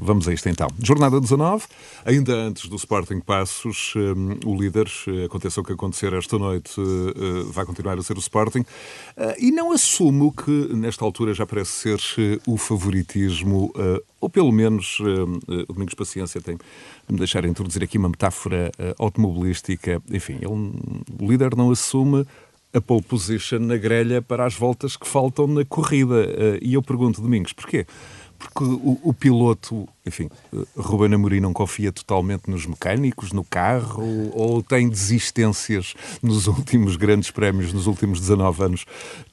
Vamos a isto então. Jornada 19, ainda antes do Sporting Passos, um, o líder, eh, aconteça o que acontecer esta noite, uh, vai continuar a ser o Sporting, uh, e não assumo que nesta altura já parece ser o favoritismo, ou pelo menos o Domingos Paciência tem de me deixar introduzir aqui uma metáfora automobilística. Enfim, ele, o líder não assume a pole position na grelha para as voltas que faltam na corrida. E eu pergunto, Domingos, porquê? Porque o, o, piloto, enfim, Ruben Amorim não confia totalmente nos mecânicos, no carro, ou tem desistências nos últimos grandes prémios, nos últimos 19 anos,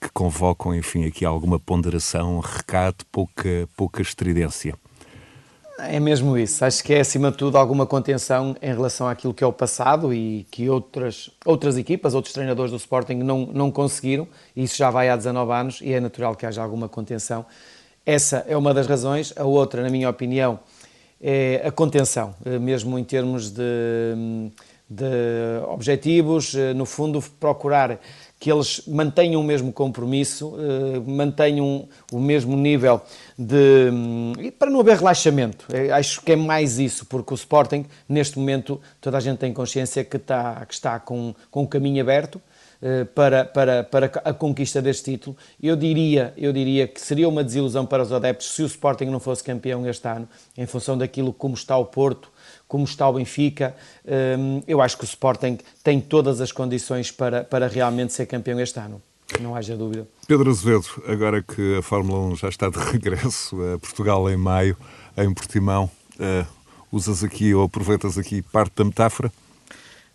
que convocam, enfim, aqui alguma ponderação, recato, pouca, pouca estridência? É mesmo isso. Acho que é, acima de tudo, alguma contenção em relação àquilo que é o passado e que outras, outras equipas, outros treinadores do Sporting não, não conseguiram. Isso já vai há 19 anos e é natural que haja alguma contenção. Essa é uma das razões. A outra, na minha opinião, é a contenção, eh, mesmo em termos de, de objetivos. Eh, no fundo, procurar que eles mantenham o mesmo compromisso, eh, mantenham o mesmo nível de. para não haver relaxamento. Acho que é mais isso, porque o Sporting, neste momento, toda a gente tem consciência que está, que está com, com o caminho aberto. Eh, para, para, para a conquista deste título. Eu diria, eu diria que seria uma desilusão para os adeptos se o Sporting não fosse campeão este ano, em função daquilo como está o Porto, como está o Benfica. Hum, eu acho que o Sporting tem todas as condições para, para realmente ser campeão este ano. Não haja dúvida. Pedro Azevedo, agora que a Fórmula 1 já está de regresso a Portugal em maio, em Portimão, uh, usas aqui ou aproveitas aqui parte da metáfora?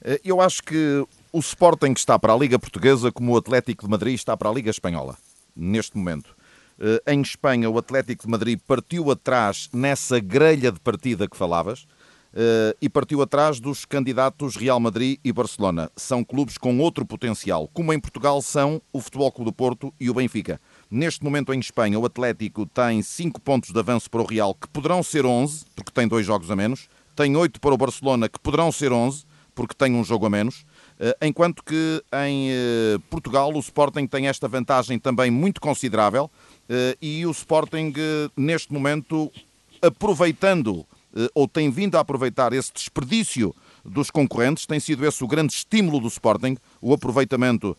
Eh, eu acho que o Sporting está para a Liga Portuguesa como o Atlético de Madrid está para a Liga Espanhola, neste momento. Eh, em Espanha, o Atlético de Madrid partiu atrás nessa grelha de partida que falavas uh, e partiu atrás dos candidatos Real Madrid e Barcelona. São clubes com outro potencial, como em Portugal são o Futebol Clube do Porto e o Benfica. Neste momento em Espanha, o Atlético tem 5 pontos de avanço para o Real, que poderão ser 11, porque tem dois jogos a menos. Tem 8 para o Barcelona, que poderão ser 11, porque tem um jogo a menos. Eh, enquanto que em eh, Portugal o Sporting tem esta vantagem também muito considerável e o Sporting, neste momento, aproveitando eh, ou tem vindo a aproveitar esse desperdício dos concorrentes, tem sido esse o grande estímulo do Sporting, o aproveitamento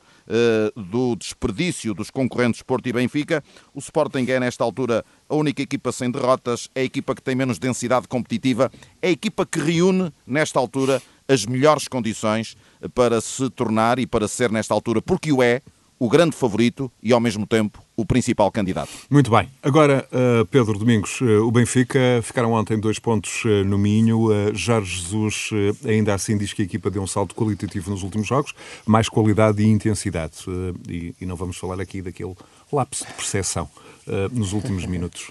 do desperdício dos concorrentes Porto e Benfica. O Sporting é, nesta altura, a única equipa sem derrotas, é a equipa que tem menos densidade competitiva, é a equipa que reúne, nesta altura, as melhores condições para se tornar e para ser, nesta altura, porque o é, o grande favorito e, ao mesmo tempo, o principal candidato. Muito bem. Agora, uh, Pedro Domingos, uh, o Benfica ficaram ontem dois pontos uh, no Minho. Jorge Jesus ainda assim diz que a equipa deu um salto qualitativo nos últimos jogos, mais qualidade e intensidade. E, e, não vamos falar aqui daquele lapso de percepção nos últimos minutos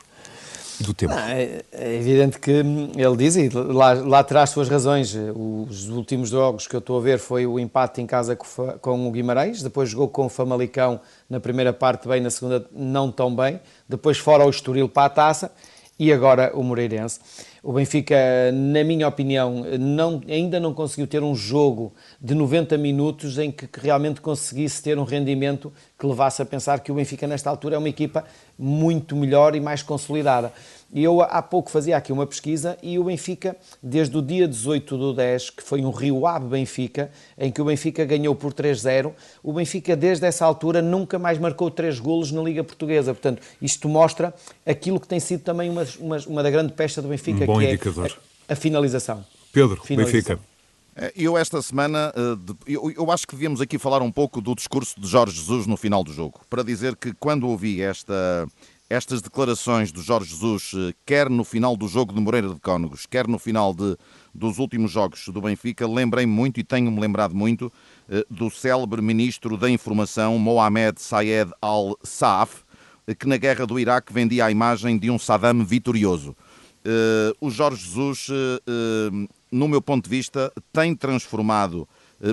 do tempo. Não, é, é, evidente que ele diz, e lá, lá traz suas razões. Os últimos jogos que eu estou a ver foi o empate em casa com, com o Guimarães, depois jogou com o Famalicão na primeira parte bem, na segunda não tão bem, depois fora o Estoril para a taça e agora o Moreirense. O Benfica, na minha opinião, não, ainda não conseguiu ter um jogo de 90 minutos em que, realmente conseguisse ter um rendimento que levasse a pensar que o Benfica, nesta altura, é uma equipa muito melhor e mais consolidada. Eu há pouco fazia aqui uma pesquisa e o Benfica, desde o dia 18 do 10, que foi um Rio Ave Benfica, em que o Benfica ganhou por 3-0, o Benfica desde essa altura nunca mais marcou 3 golos na Liga Portuguesa. Portanto, isto mostra aquilo que tem sido também uma, uma, uma da grande pesta do Benfica, um que indicador. é a, a finalização. Pedro, finalização. Benfica. Eh, eu esta semana, eh, eu acho que devíamos aqui falar um pouco do discurso de Jorge Jesus no final do jogo, para dizer que quando ouvi esta, estas declarações do Jorge Jesus, eh, quer no final do jogo de Moreira de Cónegos, quer no final de, dos últimos jogos do Benfica, lembrei muito e tenho-me lembrado muito eh, do célebre ministro da Informação, Mohamed Sayed al-Saaf, que na guerra do Iraque vendia a imagem de um Saddam vitorioso. O Jorge Jesus, no meu ponto de vista, tem transformado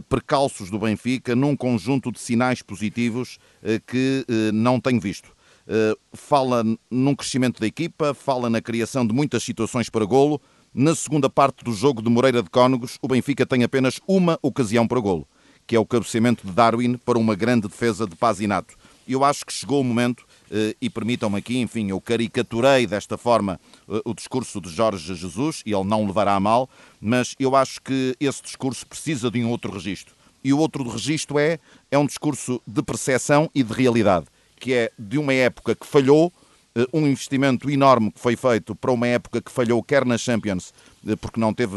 precalços do Benfica num conjunto de sinais positivos que não tenho visto. Eh, fala num crescimento da equipa, fala na criação de muitas situações para golo. Na segunda parte do jogo de Moreira de Cónegos, o Benfica tem apenas uma ocasião para golo, que é o cabeceamento de Darwin para uma grande defesa de Pazinato. Eu acho que chegou o momento e permitam-me aqui, enfim, eu caricaturei desta forma o discurso de Jorge Jesus, e ele não levará a mal, mas eu acho que esse discurso precisa de um outro registro. E o outro registro é, é um discurso de percepção e de realidade, que é de uma época que falhou, um investimento enorme que foi feito para uma época que falhou quer na Champions, eh, porque não teve,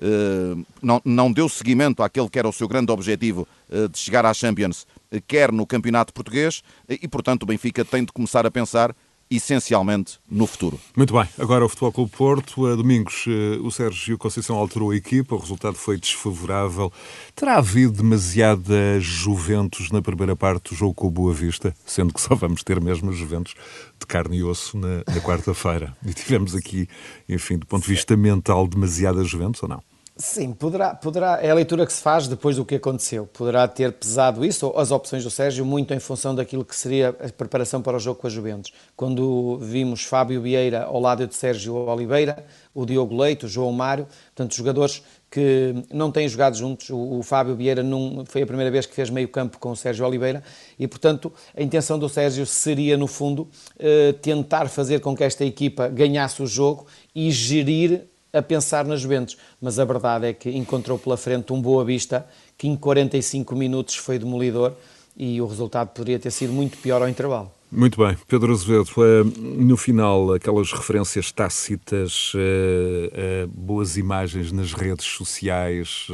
eh, não, não deu seguimento àquele que era o seu grande objetivo eh, de chegar à Champions, quer no campeonato português, e portanto o Benfica tem de começar a pensar essencialmente no futuro. Muito bem, agora o Futebol Clube Porto. A domingos o Sérgio Conceição alterou a equipa, o resultado foi desfavorável. Terá havido demasiada Juventus na primeira parte do jogo com o Boa Vista, sendo que só vamos ter mesmo Juventus de carne e osso na, na quarta-feira. E tivemos aqui, enfim, do ponto de vista mental, demasiada Juventus ou não? Sim, poderá, poderá, é a leitura que se faz depois do que aconteceu. Poderá ter pesado isso, ou as opções do Sérgio, muito em função daquilo que seria a preparação para o jogo com a Juventus. Quando vimos Fábio Vieira ao lado de Sérgio Oliveira, o Diogo Leite, o João Mário, portanto, jogadores que não têm jogado juntos. O, o Fábio Vieira não, foi a primeira vez que fez meio campo com o Sérgio Oliveira e, portanto, a intenção do Sérgio seria, no fundo, eh, tentar fazer com que esta equipa ganhasse o jogo e gerir a pensar nas Juventus, mas a verdade é que encontrou pela frente um Boa Vista que em 45 minutos foi demolidor e o resultado poderia ter sido muito pior ao intervalo. Muito bem, Pedro Azevedo, eh, no final, aquelas referências tácitas, eh, eh, boas imagens nas redes sociais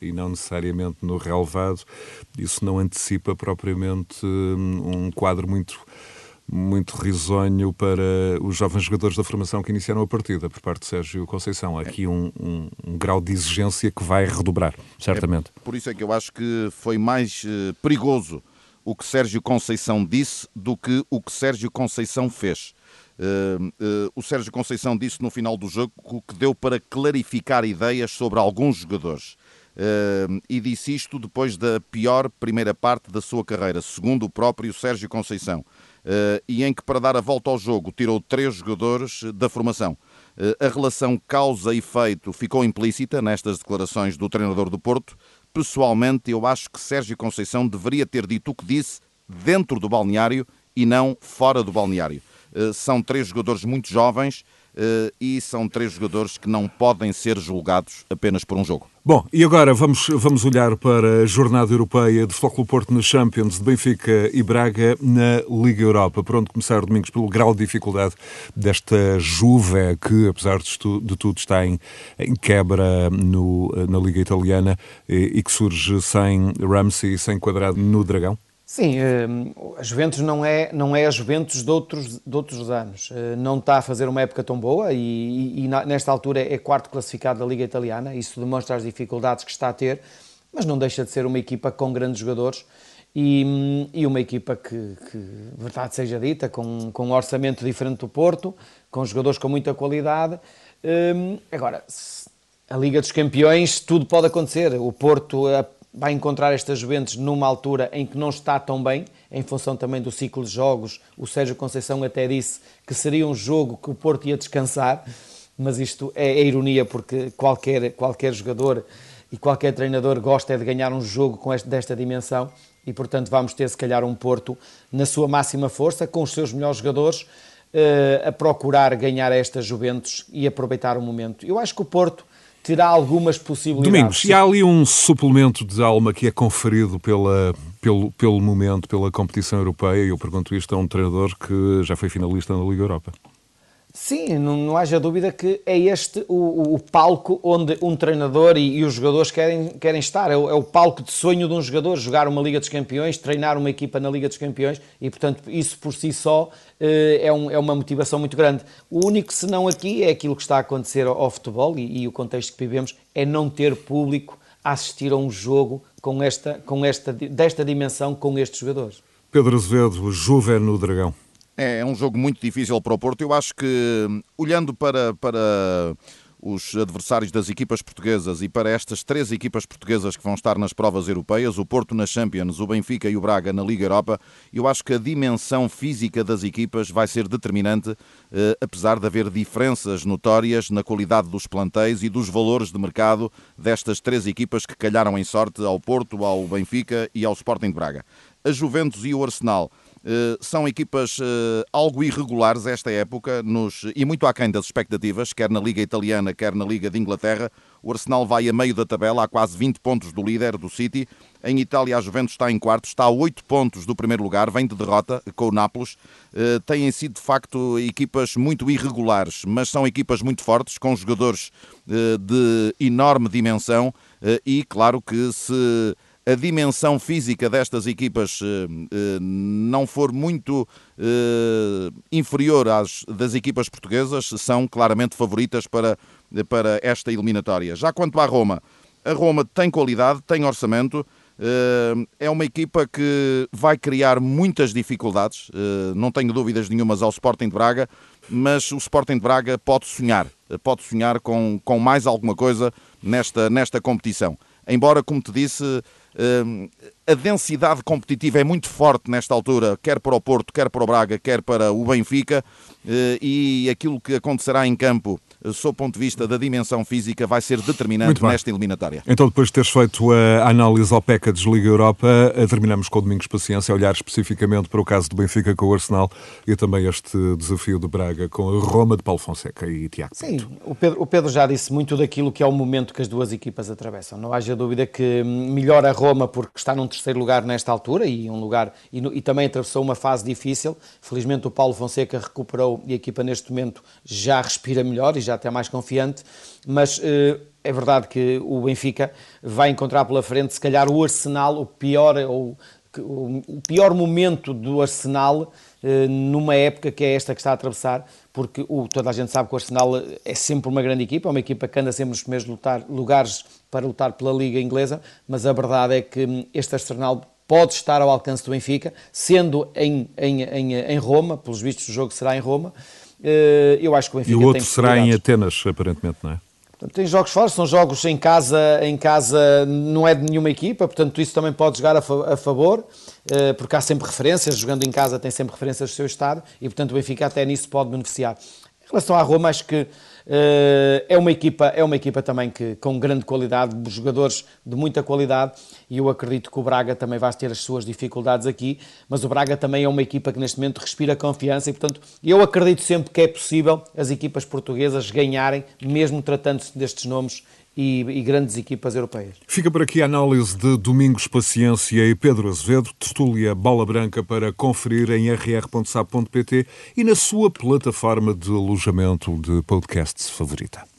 e não necessariamente no relevado, isso não antecipa propriamente um quadro muito muito risonho para os jovens jogadores da formação que iniciaram a partida por parte de Sérgio Conceição. Aqui um, um, um grau de exigência que vai redobrar, certamente. É por isso é que eu acho que foi mais uh, perigoso o que Sérgio Conceição disse do que o que Sérgio Conceição fez. Uh, uh, o Sérgio Conceição disse no final do jogo que deu para clarificar ideias sobre alguns jogadores. Uh, e disse isto depois da pior primeira parte da sua carreira, segundo o próprio Sérgio Conceição. Eh, e em que, para dar a volta ao jogo, tirou três jogadores da formação. Eh, a relação causa-efeito ficou implícita nestas declarações do treinador do Porto. Pessoalmente, eu acho que Sérgio Conceição deveria ter dito o que disse dentro do balneário e não fora do balneário. Eh, são três jogadores muito jovens e são três jogadores que não podem ser julgados apenas por um jogo. Bom, e agora vamos, vamos olhar para a jornada europeia de Futebol Porto na Champions, de Benfica e Braga na Liga Europa. Por onde começar domingos pelo grau de dificuldade desta Juve, que apesar de, de tudo está em, em quebra no, na Liga Italiana e, e que surge sem Ramsey e sem quadrado no Dragão? Sim, eh, a Juventus não é, não é a Juventus de outros, de outros anos. Eh, não está a fazer uma época tão boa e, e, nesta altura é quarto classificado da Liga Italiana. Isso demonstra as dificuldades que está a ter, mas não deixa de ser uma equipa com grandes jogadores e, e uma equipa que, que, verdade seja dita, com, com um orçamento diferente do Porto, com jogadores com muita qualidade. Eh, agora, a Liga dos Campeões, tudo pode acontecer. O Porto vai encontrar esta Juventus numa altura em que não está tão bem, em função também do ciclo de jogos. O Sérgio Conceição até disse que seria um jogo que o Porto ia descansar, mas isto é, é ironia porque qualquer, qualquer jogador e qualquer treinador gosta de ganhar um jogo com este, desta dimensão e, portanto, vamos ter se calhar um Porto na sua máxima força, com os seus melhores jogadores, eh, a procurar ganhar esta Juventus e aproveitar o momento. Eu acho que o Porto terá algumas possibilidades. Domingos, e há ali um suplemento de alma que é conferido pela, pelo, pelo momento, pela competição europeia, e eu pergunto isto a um treinador que já foi finalista na Liga Europa. Sim, não, não haja dúvida que é este o, o palco onde um treinador e, e, os jogadores querem, querem estar. É o, é o, palco de sonho de um jogador, jogar uma Liga dos Campeões, treinar uma equipa na Liga dos Campeões e, portanto, isso por si só eh, é, um, é uma motivação muito grande. O único senão aqui é aquilo que está a acontecer ao, ao futebol e, e o contexto que vivemos é não ter público a assistir a um jogo com esta, com esta, desta dimensão com estes jogadores. Pedro Azevedo, Juve no Dragão. É, é um jogo muito difícil para o Porto. Eu acho que, olhando para, para os adversários das equipas portuguesas e para estas três equipas portuguesas que vão estar nas provas europeias, o Porto na Champions, o Benfica e o Braga na Liga Europa, eu acho que a dimensão física das equipas vai ser determinante, eh, apesar de haver diferenças notórias na qualidade dos plantéis e dos valores de mercado destas três equipas que calharam em sorte ao Porto, ao Benfica e ao Sporting de Braga. A Juventus e o Arsenal são equipas uh, algo irregulares esta época nos, e muito aquém das expectativas, quer na Liga Italiana, quer na Liga de Inglaterra. O Arsenal vai a meio da tabela, há quase 20 pontos do líder, do City. Em Itália, a Juventus está em quarto, está a 8 pontos do primeiro lugar, vem de derrota com o Nápoles. Uh, têm sido, de facto, equipas muito irregulares, mas são equipas muito fortes, com jogadores de enorme dimensão e, claro, que se a dimensão física destas equipas eh, eh, não for muito eh, inferior às das equipas portuguesas, são claramente favoritas para, para esta eliminatória. Já quanto à Roma, a Roma tem qualidade, tem orçamento, é uma equipa que vai criar muitas dificuldades, não tenho dúvidas nenhumas ao Sporting de Braga, mas o Sporting de Braga pode sonhar, pode sonhar com, com mais alguma coisa nesta, nesta competição. Embora, como te disse, hum, a densidade competitiva é muito forte nesta altura, quer para o Porto, quer para o Braga, quer para o Benfica, eh, e aquilo que acontecerá em campo sob o ponto de vista da dimensão física, vai ser determinante nesta eliminatória. Então, depois de teres feito a análise ao package Liga Europa, eh, terminamos com o Domingos Paciência, a olhar especificamente para o caso do Benfica com o Arsenal e também este desafio de Braga com a Roma de Paulo Fonseca e Tiago Sim, o Pedro, o Pedro já disse muito daquilo que é o momento que as duas equipas atravessam. Não haja dúvida que melhor a Roma porque está num terceiro lugar nesta altura e um lugar e, e também atravessou uma fase difícil. Felizmente o Paulo Fonseca recuperou e a equipa neste momento já respira melhor e já está mais confiante, mas uh, é verdade que o Benfica vai encontrar pela frente, se calhar, o Arsenal, o pior, ou, o pior momento do Arsenal uh, numa época que é esta que está a atravessar, porque o, toda a gente sabe que o Arsenal é sempre uma grande equipa, é uma equipa que anda sempre nos primeiros lutar, lugares para lutar pela Liga Inglesa, mas a verdade é que hum, este Arsenal pode estar ao alcance do Benfica, sendo em, em, em, em Roma, pelos vistos o jogo será em Roma, eh, eu acho que o Benfica E o outro será em Atenas, aparentemente, não é? Tem jogos fora, são jogos em casa, em casa não é de nenhuma equipa, portanto isso também pode jogar a, favor, eh, porque há sempre referências, jogando em casa tem sempre referências do seu estado e portanto o Benfica até nisso pode beneficiar. Em relação à Roma, acho que é uma equipa, é uma equipa também que, com grande qualidade, jogadores de muita qualidade, e eu acredito que o Braga também vai ter as suas dificuldades aqui, mas o Braga também é uma equipa que neste momento respira confiança e, portanto, eu acredito sempre que é possível as equipas portuguesas ganharem, mesmo tratando-se destes nomes e, e, grandes equipas europeias. Fica por aqui a análise de Domingos Paciência e Pedro Azevedo, tertúlia Bola Branca para conferir em rr.sap.pt e na sua plataforma de alojamento de podcasts favorita.